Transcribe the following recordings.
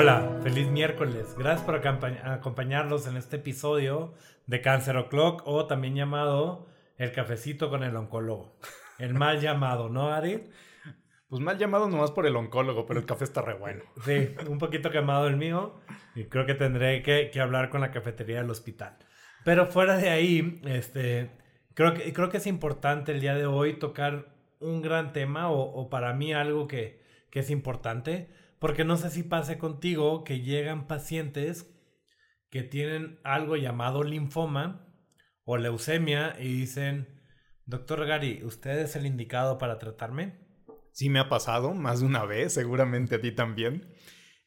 Hola, feliz miércoles. Gracias por acompañarnos en este episodio de Cáncer O'Clock o también llamado El cafecito con el oncólogo. El mal llamado, ¿no, Ari? Pues mal llamado nomás por el oncólogo, pero el café está re bueno. Sí, un poquito quemado el mío y creo que tendré que, hablar con la cafetería del hospital. Pero fuera de ahí, este, creo, que, creo que es importante el día de hoy tocar un gran tema o, para mí algo que, que es importante, porque no sé si pase contigo que llegan pacientes que tienen algo llamado linfoma o leucemia y dicen, doctor Gary, ¿usted es el indicado para tratarme? Sí me ha pasado más de una vez, seguramente a ti también.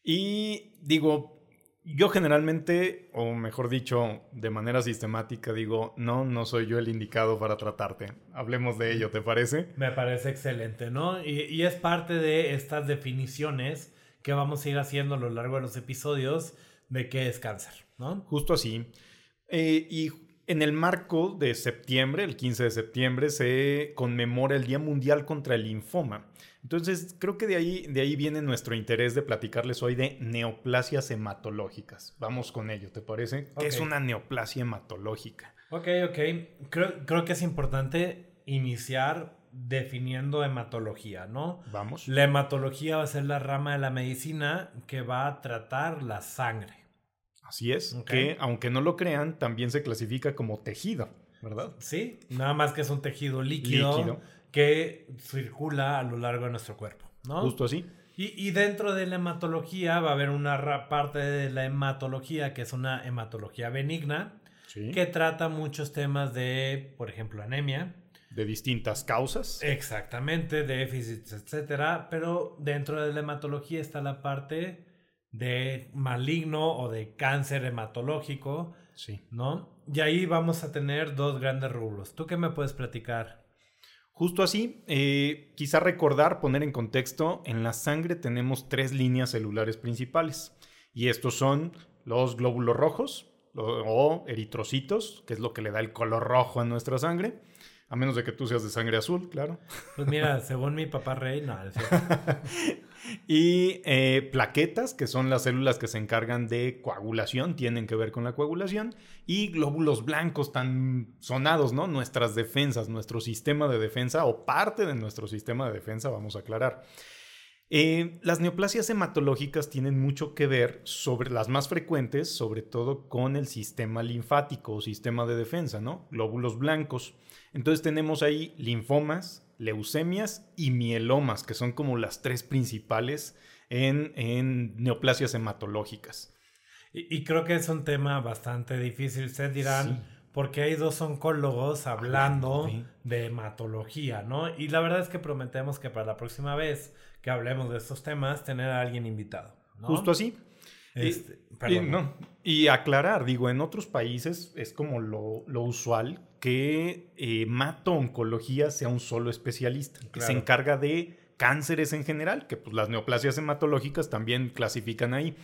Y digo, yo generalmente, o mejor dicho, de manera sistemática, digo, no, no soy yo el indicado para tratarte. Hablemos de ello, ¿te parece? Me parece excelente, ¿no? Y, es parte de estas definiciones que vamos a ir haciendo a lo largo de los episodios de qué es cáncer, ¿no? Justo así. Eh, y en el marco de septiembre, el 15 de septiembre, se conmemora el Día Mundial contra el Linfoma. Entonces, creo que de ahí, de ahí viene nuestro interés de platicarles hoy de neoplasias hematológicas. Vamos con ello, ¿te parece? ¿Qué es una neoplasia hematológica? Ok, ok. Creo, creo que es importante iniciar definiendo hematología, ¿no? Vamos. La hematología va a ser la rama de la medicina que va a tratar la sangre. Así es, que aunque no lo crean, también se clasifica como tejido, ¿verdad? Sí, nada más que es un tejido líquido, que circula a lo largo de nuestro cuerpo, ¿no? Justo así. Y, dentro de la hematología va a haber una parte de la hematología que es una hematología benigna, que trata muchos temas de, por ejemplo, anemia. De distintas causas. Exactamente, déficits, etcétera. Pero dentro de la hematología está la parte de maligno o de cáncer hematológico. Sí. ¿No? Y ahí vamos a tener dos grandes rubros. ¿Tú qué me puedes platicar? Justo así, eh, quizá recordar, poner en contexto, en la sangre tenemos tres líneas celulares principales. Y estos son los glóbulos rojos o eritrocitos, que es lo que le da el color rojo a nuestra sangre. A menos de que tú seas de sangre azul, claro. Pues mira, según mi papá rey, no. y eh, plaquetas, que son las células que se encargan de coagulación, tienen que ver con la coagulación. Y glóbulos blancos tan sonados, ¿no? Nuestras defensas, nuestro sistema de defensa o parte de nuestro sistema de defensa, vamos a aclarar. Eh, las neoplasias hematológicas tienen mucho que ver sobre las más frecuentes, sobre todo con el sistema linfático o sistema de defensa, ¿no? Glóbulos blancos. Entonces tenemos ahí linfomas, leucemias y mielomas, que son como las tres principales en, neoplasias hematológicas. Y, creo que es un tema bastante difícil. Ustedes dirán, porque hay dos oncólogos hablando de hematología, ¿no? Y la verdad es que prometemos que para la próxima vez que hablemos de estos temas, tener a alguien invitado. Justo así. Este, y, aclarar, digo, en otros países es como lo, usual que eh, mato-oncología sea un solo especialista, que se encarga de cánceres en general, que pues las neoplasias hematológicas también clasifican ahí.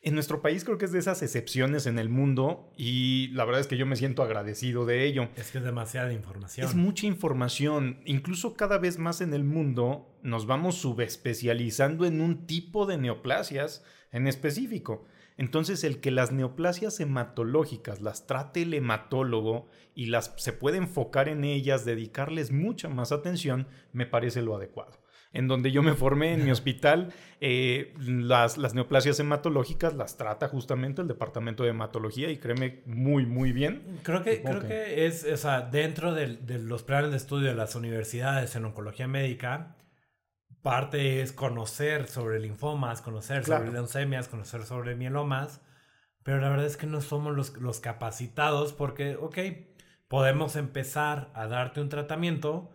En nuestro país creo que es de esas excepciones en el mundo y la verdad es que yo me siento agradecido de ello. Es que es demasiada información. Es mucha información. Incluso cada vez más en el mundo nos vamos subespecializando en un tipo de neoplasias en específico. Entonces, el que las neoplasias hematológicas las trate el hematólogo y las se puede enfocar en ellas, dedicarles mucha más atención, me parece lo adecuado. En donde yo me formé en mi hospital, eh, las, las, neoplasias hematológicas las trata justamente el departamento de hematología y créeme muy, muy bien. Creo que, creo que es, o sea, dentro de, de los planes de estudio de las universidades en oncología médica, parte es conocer sobre linfomas, conocer sobre leucemias, conocer sobre mielomas, pero la verdad es que no somos los, los capacitados porque, ok, podemos empezar a darte un tratamiento,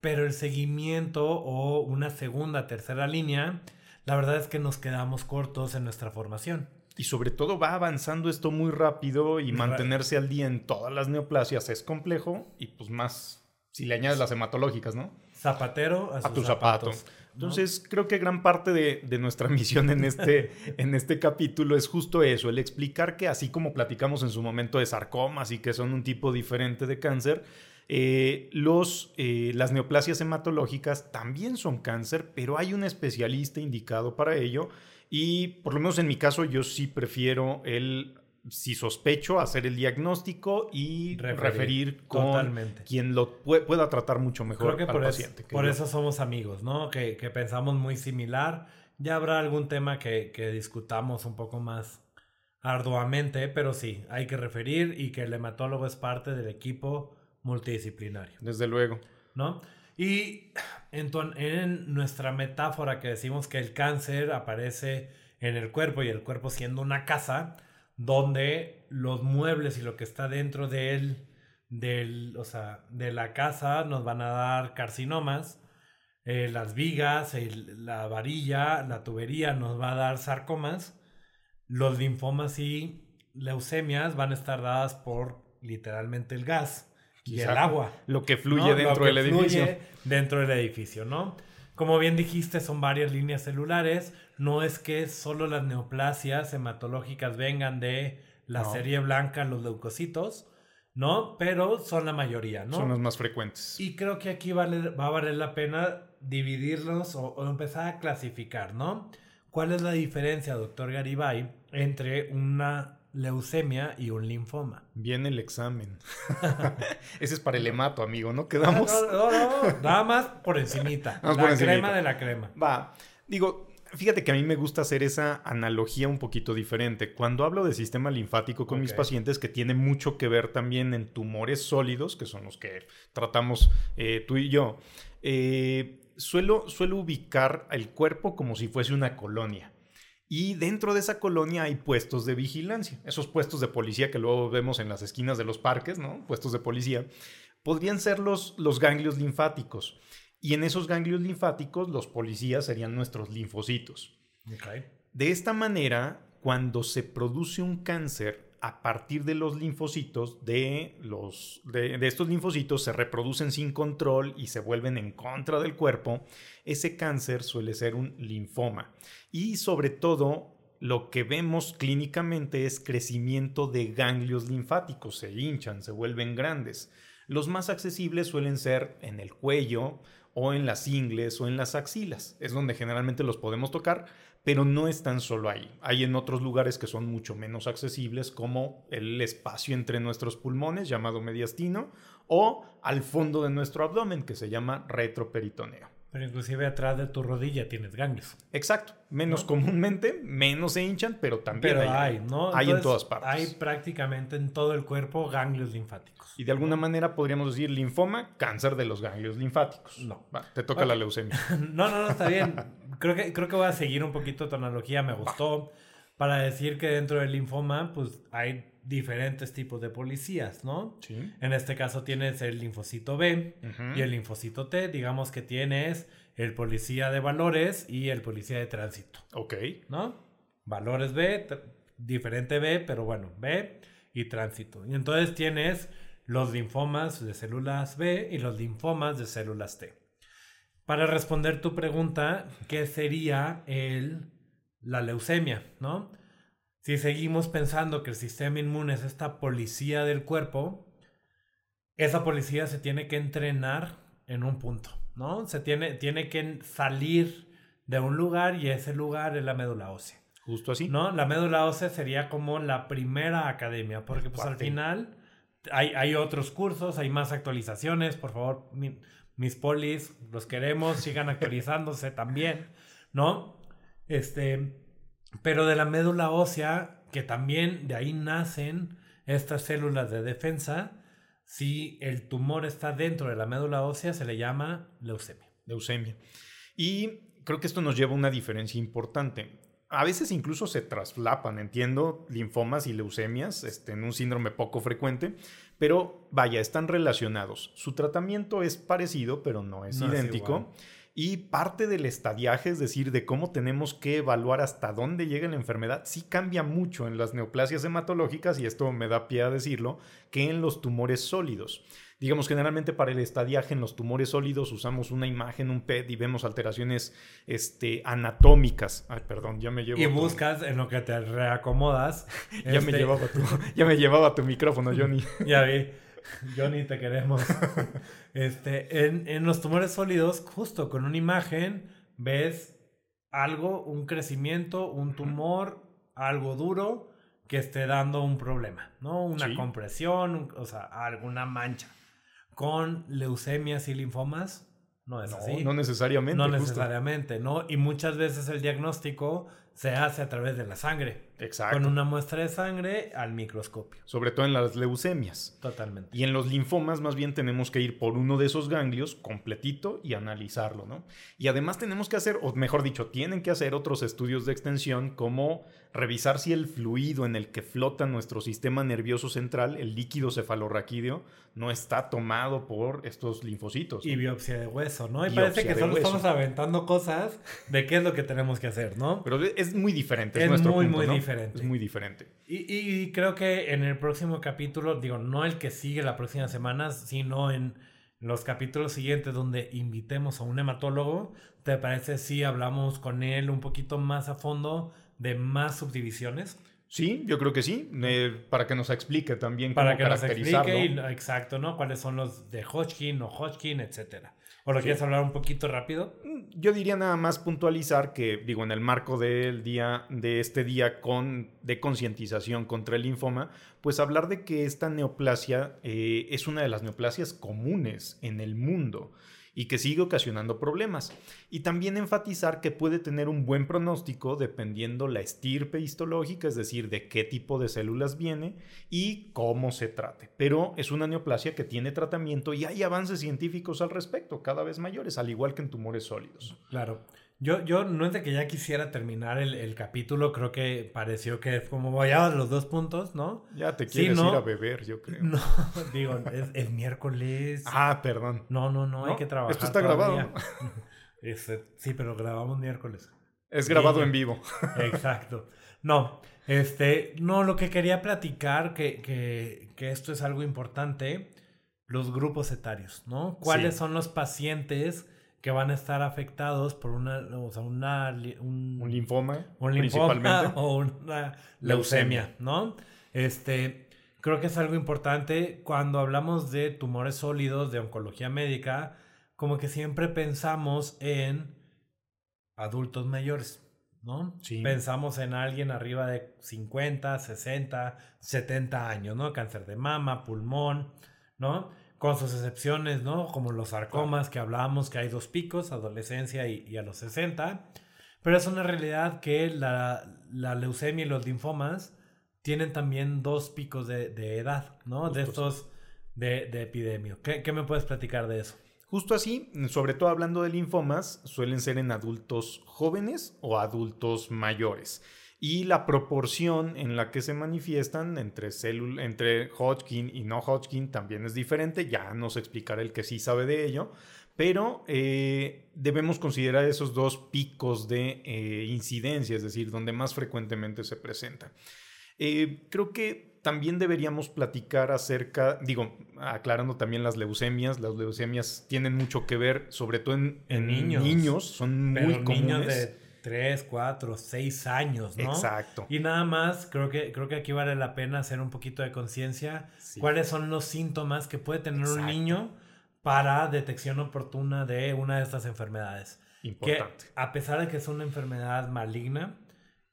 pero el seguimiento o una segunda, tercera línea, la verdad es que nos quedamos cortos en nuestra formación. Y sobre todo va avanzando esto muy rápido y mantenerse al día en todas las neoplasias es complejo y pues más si le añades las hematológicas, ¿no? Zapatero a, tus zapatos. Entonces, creo que gran parte de, nuestra misión en este, en este capítulo es justo eso, el explicar que así como platicamos en su momento de sarcomas y que son un tipo diferente de cáncer, eh, los, eh, las neoplasias hematológicas también son cáncer, pero hay un especialista indicado para ello Y por lo menos en mi caso, yo sí prefiero el, si sospecho, hacer el diagnóstico y referir, con quien lo pueda tratar mucho mejor Creo que por paciente. por eso somos amigos, ¿no? Que, que, pensamos muy similar. Ya habrá algún tema que, que discutamos un poco más arduamente, pero sí, hay que referir y que el hematólogo es parte del equipo multidisciplinario. Desde luego. ¿No? Y en, en nuestra metáfora que decimos que el cáncer aparece en el cuerpo y el cuerpo siendo una casa donde los muebles y lo que está dentro de él, del, o sea, de la casa nos van a dar carcinomas, eh, las vigas, la varilla, la tubería nos va a dar sarcomas, los linfomas y leucemias van a estar dadas por literalmente el gas y el agua. Lo que fluye dentro del edificio. dentro del edificio, ¿no? Como bien dijiste, son varias líneas celulares. No es que solo las neoplasias hematológicas vengan de la serie blanca, los leucocitos, ¿no? Pero son la mayoría, ¿no? Son los más frecuentes. Y creo que aquí vale, va a valer la pena dividirlos o, o empezar a clasificar, ¿no? ¿Cuál es la diferencia, doctor Garibay, entre una leucemia y un linfoma. Viene el examen. Ese es para el hemato, amigo, ¿no? Quedamos. No, no, no, nada más por encimita. la crema de la crema. Va. Digo, fíjate que a mí me gusta hacer esa analogía un poquito diferente. Cuando hablo de sistema linfático con mis pacientes, que tiene mucho que ver también en tumores sólidos, que son los que tratamos eh, tú y yo, eh, suelo, suelo ubicar el cuerpo como si fuese una colonia. Y dentro de esa colonia hay puestos de vigilancia. Esos puestos de policía que luego vemos en las esquinas de los parques, ¿no? Puestos de policía. Podrían ser los, los ganglios linfáticos. Y en esos ganglios linfáticos, los policías serían nuestros linfocitos. De esta manera, cuando se produce un cáncer, a partir de los linfocitos, de, los, de, estos linfocitos se reproducen sin control y se vuelven en contra del cuerpo, ese cáncer suele ser un linfoma. Y sobre todo, lo que vemos clínicamente es crecimiento de ganglios linfáticos, se hinchan, se vuelven grandes. Los más accesibles suelen ser en el cuello o en las ingles o en las axilas. Es donde generalmente los podemos tocar, pero no están solo ahí. Hay en otros lugares que son mucho menos accesibles, como el espacio entre nuestros pulmones, llamado mediastino, o al fondo de nuestro abdomen, que se llama retroperitoneo. Pero inclusive atrás de tu rodilla tienes ganglios. Exacto. Menos comúnmente, menos se hinchan, pero también pero hay, ¿no? Hay en todas partes. Hay prácticamente en todo el cuerpo ganglios linfáticos. Y de alguna manera podríamos decir linfoma, cáncer de los ganglios linfáticos. No. te toca la leucemia. no, no, no, está bien. creo, que, creo que voy a seguir un poquito tu analogía, me gustó. Para decir que dentro del linfoma, pues hay diferentes tipos de policías, ¿no? Sí. En este caso tienes el linfocito B y el linfocito T. Digamos que tienes el policía de valores y el policía de tránsito. Ok. ¿No? Valores B, diferente B, pero bueno, B y tránsito. Y entonces tienes los linfomas de células B y los linfomas de células T. Para responder tu pregunta, ¿qué sería el, la leucemia, no? Si seguimos pensando que el sistema inmune es esta policía del cuerpo, esa policía se tiene que entrenar en un punto, ¿no? Se tiene, tiene que salir de un lugar y ese lugar es la médula ósea. Justo así. ¿No? La médula ósea sería como la primera academia, porque pues al final hay, hay, otros cursos, hay más actualizaciones, por favor, mis polis, los queremos, sigan actualizándose también, ¿no? Este, pero de la médula ósea, que también de ahí nacen estas células de defensa, si el tumor está dentro de la médula ósea, se le llama leucemia. Leucemia. Y creo que esto nos lleva a una diferencia importante. A veces incluso se traslapan, entiendo, linfomas y leucemias este, en un síndrome poco frecuente, pero vaya, están relacionados. Su tratamiento es parecido, pero no es idéntico. Y parte del estadiaje, es decir, de cómo tenemos que evaluar hasta dónde llega la enfermedad, sí cambia mucho en las neoplasias hematológicas, y esto me da pie a decirlo, que en los tumores sólidos. Digamos, generalmente para el estadiaje en los tumores sólidos usamos una imagen, un PET y vemos alteraciones este, anatómicas. Ay, perdón, ya me llevo. Y buscas en lo que te reacomodas. ya, me este llevaba tu, ya me llevaba tu micrófono, Johnny. ya vi. Johnny, te queremos. Este, en, los tumores sólidos, justo con una imagen, ves algo, un crecimiento, un tumor, algo duro que esté dando un problema, ¿no? Una compresión, o sea, alguna mancha. Con leucemias y linfomas, no es así. No necesariamente. No necesariamente, ¿no? Y muchas veces el diagnóstico se hace a través de la sangre. Exacto. Con una muestra de sangre al microscopio. Sobre todo en las leucemias. Totalmente. Y en los linfomas más bien tenemos que ir por uno de esos ganglios completito y analizarlo, ¿no? Y además tenemos que hacer, o mejor dicho, tienen que hacer otros estudios de extensión como revisar si el fluido en el que flota nuestro sistema nervioso central, el líquido cefalorraquídeo, no está tomado por estos linfocitos. Y biopsia de hueso, ¿no? Y parece que solo estamos aventando cosas de qué es lo que tenemos que hacer, ¿no? Pero es muy diferente. Es, muy, muy diferente es muy diferente. Y, creo que en el próximo capítulo, digo, no el que sigue la próxima semana, sino en los capítulos siguientes donde invitemos a un hematólogo, ¿te parece si hablamos con él un poquito más a fondo de más subdivisiones? Sí, yo creo que sí, eh, para que nos explique también para cómo que caracterizarlo. Nos explique exacto, ¿no? Cuáles son los de Hodgkin o Hodgkin, etcétera. ¿O lo quieres hablar un poquito rápido? Mm, yo diría nada más puntualizar que, digo, en el marco del día, de este día con, de concientización contra el linfoma, pues hablar de que esta neoplasia eh, es una de las neoplasias comunes en el mundo y que sigue ocasionando problemas. Y también enfatizar que puede tener un buen pronóstico dependiendo la estirpe histológica, es decir, de qué tipo de células viene y cómo se trate. Pero es una neoplasia que tiene tratamiento y hay avances científicos al respecto, cada vez mayores, al igual que en tumores sólidos. Claro. Yo, yo no es de que ya quisiera terminar el, el capítulo, creo que pareció que como a los dos puntos, ¿no? Ya te quieres ir a beber, yo creo. No, digo, es, el miércoles. Ah, perdón. No, no, no, hay que trabajar. Esto está grabado. Este, sí, pero grabamos miércoles. Es grabado en vivo. Exacto. No, este, no, lo que quería platicar, que, que, que esto es algo importante, los grupos etarios, ¿no? ¿Cuáles son los pacientes? Que van a estar afectados por una, o sea, una, un, linfoma, un linfoma o una leucemia, ¿no? Este, creo que es algo importante cuando hablamos de tumores sólidos, de oncología médica, como que siempre pensamos en adultos mayores, ¿no? Sí. Pensamos en alguien arriba de 50, 60, 70 años, ¿no? Cáncer de mama, pulmón, ¿no? Con sus excepciones, ¿no? Como los sarcomas que hablábamos, que hay dos picos, adolescencia y, a los 60. Pero es una realidad que la, leucemia y los linfomas tienen también dos picos de, edad, ¿no? de estos de, de epidemia. ¿Qué, ¿Qué me puedes platicar de eso? Justo así, sobre todo hablando de linfomas, suelen ser en adultos jóvenes o adultos mayores y la proporción en la que se manifiestan entre, entre Hodgkin y no Hodgkin también es diferente, ya nos explicará el que sí sabe de ello, pero eh, debemos considerar esos dos picos de eh, incidencia, es decir, donde más frecuentemente se presenta. Eh, creo que también deberíamos platicar acerca, digo, aclarando también las leucemias, las leucemias tienen mucho que ver, sobre todo en, niños. niños. son muy comunes. 3, 4, 6 años, ¿no? Exacto. Y nada más, creo que, creo que aquí vale la pena hacer un poquito de conciencia. ¿Cuáles son los síntomas que puede tener un niño para detección oportuna de una de estas enfermedades? Importante. Que a pesar de que es una enfermedad maligna,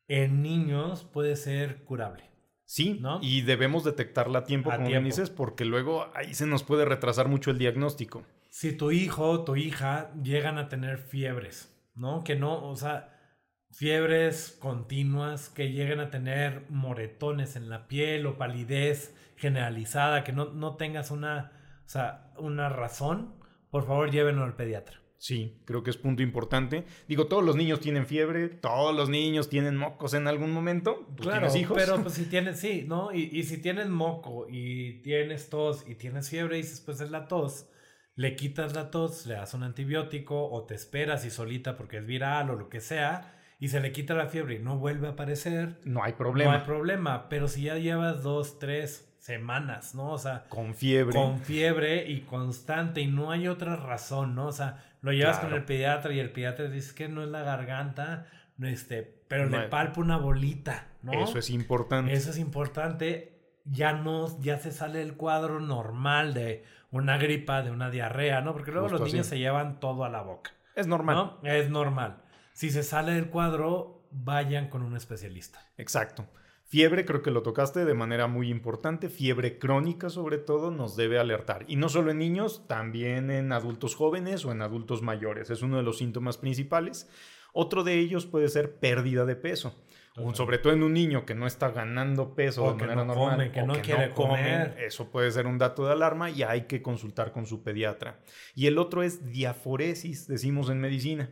en niños puede ser curable. Sí, ¿no? y debemos detectarla a tiempo, como dices, porque luego ahí se nos puede retrasar mucho el diagnóstico. Si tu hijo o tu hija llegan a tener fiebres, ¿no? Que no, o sea, fiebres continuas, que lleguen a tener moretones en la piel o palidez generalizada, que no, no tengas una, o sea, una razón, por favor llévenlo al pediatra. Sí, creo que es punto importante. Digo, todos los niños tienen fiebre, todos los niños tienen mocos en algún momento. ¿Tú claro, tienes hijos? pero pues si tienes, sí, ¿no? Y, y, si tienes moco y tienes tos y tienes fiebre y dices, pues es la tos, le quitas la tos, le das un antibiótico o te esperas y solita porque es viral o lo que sea y se le quita la fiebre y no vuelve a aparecer, no hay problema. No hay problema, pero si ya llevas dos, tres semanas, ¿no? O sea, con fiebre. Con fiebre y constante y no hay otra razón, ¿no? O sea, lo llevas con el pediatra y el pediatra dice que no es la garganta, este, pero le palpa una bolita, ¿no? Eso es importante. Eso es importante. Ya no, ya se sale el cuadro normal de una gripa, de una diarrea, ¿no? Porque luego los niños se llevan todo a la boca. Es normal. ¿no? Es normal. Si se sale del cuadro, vayan con un especialista. Exacto. Fiebre, creo que lo tocaste de manera muy importante, fiebre crónica sobre todo nos debe alertar. Y no solo en niños, también en adultos jóvenes o en adultos mayores. Es uno de los síntomas principales. Otro de ellos puede ser pérdida de peso. Sobre todo en un niño que no está ganando peso o de manera no normal. come, que o no quiere comer. Eso puede ser un dato de alarma y hay que consultar con su pediatra. Y el otro es diaforesis, decimos en medicina.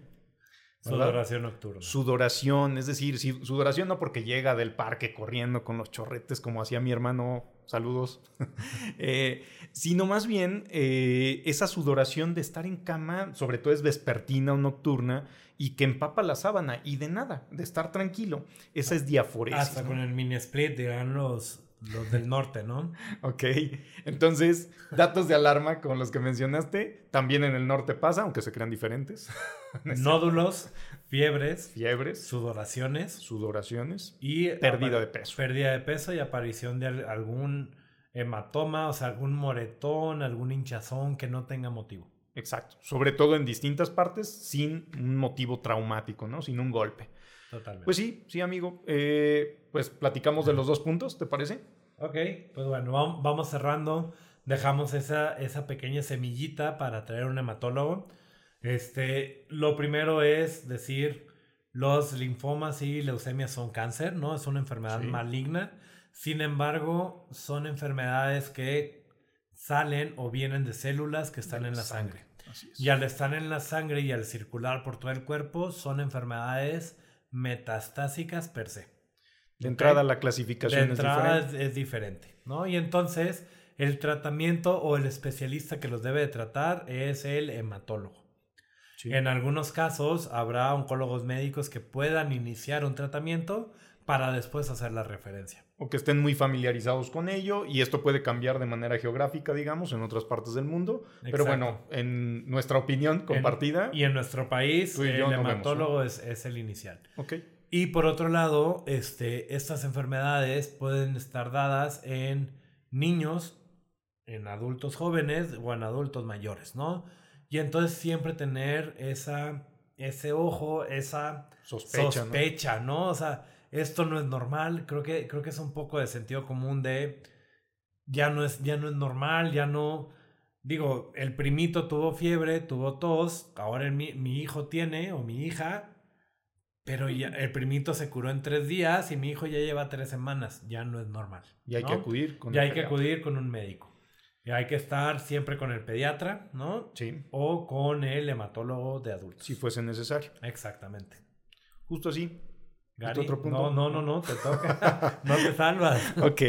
¿Verdad? Sudoración nocturna. Sudoración, es decir, si- sudoración no porque llega del parque corriendo con los chorretes como hacía mi hermano, saludos, eh, sino más bien eh, esa sudoración de estar en cama, sobre todo es vespertina o nocturna, y que empapa la sábana, y de nada, de estar tranquilo. Esa es diaforesis. Hasta ¿no? con el mini split dirán los, los del norte, ¿no? Ok, entonces, datos de alarma como los que mencionaste, también en el norte pasa, aunque se crean diferentes. Nódulos, fiebres, Fiebres, sudoraciones sudoraciones, y pérdida de peso. pérdida de peso y aparición de al- algún hematoma, o sea, algún moretón, algún hinchazón que no tenga motivo. Exacto. Sobre todo en distintas partes sin un motivo traumático, ¿no? Sin un golpe. Totalmente. Pues sí, sí, amigo. Eh, pues platicamos de los dos puntos, ¿te parece? Ok, pues bueno, vam- vamos cerrando. Dejamos esa, esa pequeña semillita para traer un hematólogo. Este, lo primero es decir, los linfomas y leucemias son cáncer, ¿no? Es una enfermedad Sí. maligna. Sin embargo, son enfermedades que salen o vienen de células que están De en la sangre. Así es. Y al estar en la sangre y al circular por todo el cuerpo, son enfermedades metastásicas per se. De entrada la De clasificación es diferente. es, es diferente, ¿no? Y entonces el tratamiento o el especialista que los debe de tratar es el hematólogo. Sí. En algunos casos habrá oncólogos médicos que puedan iniciar un tratamiento para después hacer la referencia. O que estén muy familiarizados con ello y esto puede cambiar de manera geográfica, digamos, en otras partes del mundo. Pero bueno, en nuestra opinión compartida. En- y en nuestro país el vemos, hematólogo es, es el inicial. Ok. Y por otro lado, este, estas enfermedades pueden estar dadas en niños, en adultos jóvenes o en adultos mayores, ¿no? Y entonces siempre tener esa, ese ojo, esa Sospecha, ¿no? sospecha, ¿no? O sea, esto no es normal. Creo que, creo que es un poco de sentido común de ya no es, ya no es normal, ya no. Digo, el primito tuvo fiebre, tuvo tos, ahora mi, mi hijo tiene o mi hija, pero ya el primito se curó en tres días y mi hijo ya lleva tres semanas. Ya no es normal. Y hay ¿no? que acudir con Ya hay que acudir con un médico. Y hay que estar siempre con el pediatra, ¿no? Sí, O con el hematólogo de adultos. si fuese necesario. Exactamente. Justo así. Gary, otro punto? No, no, no, no, te toca. no te salvas. Ok.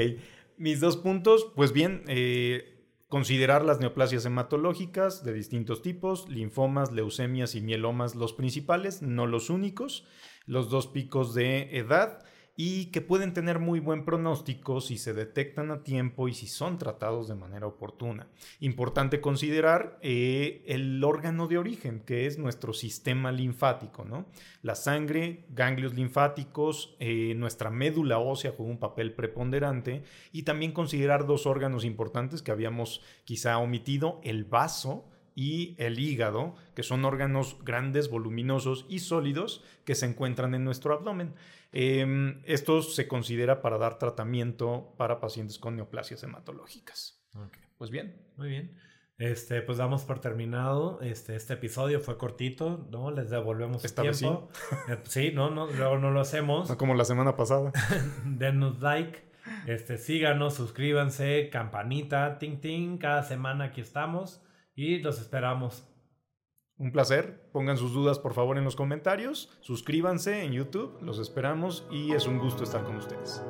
Mis dos puntos, pues bien, eh, considerar las neoplasias hematológicas de distintos tipos, linfomas, leucemias y mielomas los principales, no los únicos, los dos picos de edad y que pueden tener muy buen pronóstico si se detectan a tiempo y si son tratados de manera oportuna. Importante considerar eh, el órgano de origen, que es nuestro sistema linfático, ¿no? La sangre, ganglios linfáticos, eh, nuestra médula ósea juega un papel preponderante y también considerar dos órganos importantes que habíamos quizá omitido, el vaso y el hígado, que son órganos grandes, voluminosos y sólidos que se encuentran en nuestro abdomen. Eh, esto se considera para dar tratamiento para pacientes con neoplasias hematológicas. Ok, Pues bien, muy bien. Este, pues damos por terminado. Este, este episodio fue cortito, ¿no? Les devolvemos Esta vez tiempo. Eh, sí, no, no, luego no lo hacemos. no como la semana pasada. Denos like. Este, síganos, suscríbanse, campanita, ting ting. Cada semana aquí estamos y los esperamos. Un placer. Pongan sus dudas por favor en los comentarios. Suscríbanse en YouTube. Los esperamos y es un gusto estar con ustedes.